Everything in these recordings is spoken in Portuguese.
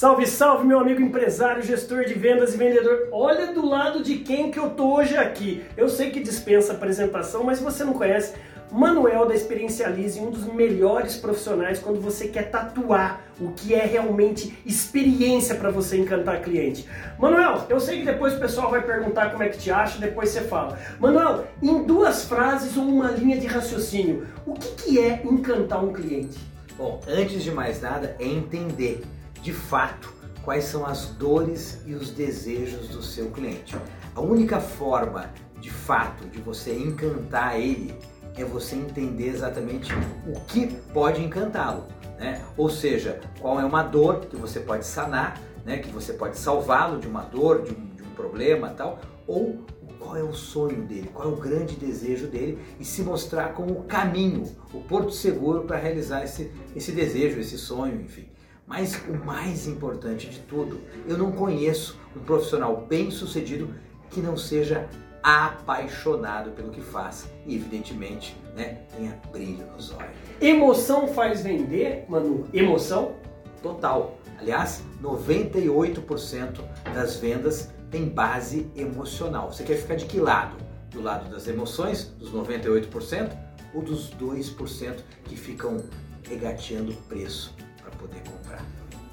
Salve, salve, meu amigo empresário, gestor de vendas e vendedor. Olha do lado de quem que eu tô hoje aqui. Eu sei que dispensa apresentação, mas você não conhece, Manuel da Experiencialize, um dos melhores profissionais quando você quer tatuar o que é realmente experiência para você encantar cliente. Manuel, eu sei que depois o pessoal vai perguntar como é que te acha, depois você fala. Manuel, em duas frases ou uma linha de raciocínio, o que, que é encantar um cliente? Bom, antes de mais nada, é entender de fato quais são as dores e os desejos do seu cliente. A única forma de fato de você encantar ele é você entender exatamente o que pode encantá-lo, né? Ou seja, qual é uma dor que você pode sanar, né? Que você pode salvá-lo de uma dor, de um, de um problema, tal, ou qual é o sonho dele, qual é o grande desejo dele e se mostrar como o caminho, o porto seguro para realizar esse, esse desejo, esse sonho, enfim. Mas o mais importante de tudo, eu não conheço um profissional bem sucedido que não seja apaixonado pelo que faz e, evidentemente, né, tenha brilho nos olhos. Emoção faz vender, Manu? Emoção? Total. Aliás, 98% das vendas tem base emocional. Você quer ficar de que lado? Do lado das emoções, dos 98%, ou dos 2% que ficam regateando o preço poder comprar?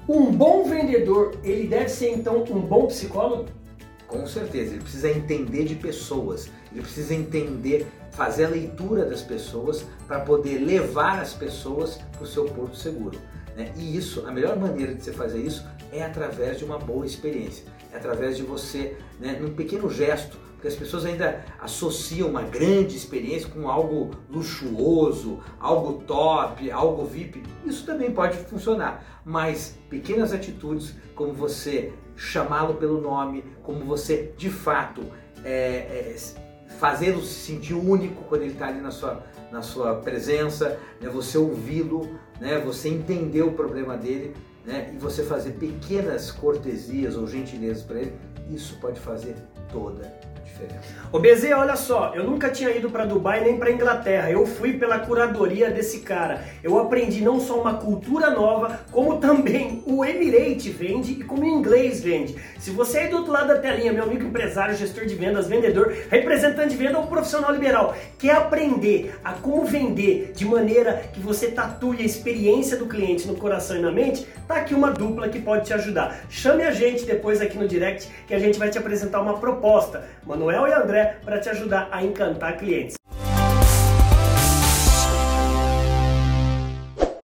Um bom vendedor, ele deve ser então um bom psicólogo? Com certeza, ele precisa entender de pessoas, ele precisa entender, fazer a leitura das pessoas para poder levar as pessoas para o seu porto seguro. Né? E isso, a melhor maneira de você fazer isso é através de uma boa experiência, é através de você, né, num pequeno gesto, porque as pessoas ainda associam uma grande experiência com algo luxuoso, algo top, algo VIP. Isso também pode funcionar, mas pequenas atitudes, como você chamá-lo pelo nome, como você de fato é, é, fazê-lo se sentir único quando ele está ali na sua, na sua presença, né? você ouvi-lo, né? você entender o problema dele né? e você fazer pequenas cortesias ou gentilezas para ele, isso pode fazer toda diferença. Ô BZ, olha só, eu nunca tinha ido para Dubai nem para Inglaterra. Eu fui pela curadoria desse cara. Eu aprendi não só uma cultura nova, como também o Emirate vende e como o inglês vende. Se você aí do outro lado da telinha, meu amigo empresário, gestor de vendas, vendedor, representante de venda ou profissional liberal, quer aprender a como vender de maneira que você tatue a experiência do cliente no coração e na mente, tá aqui uma dupla que pode te ajudar. Chame a gente depois aqui no direct que a gente vai te apresentar uma proposta. Manuel e André para te ajudar a encantar clientes.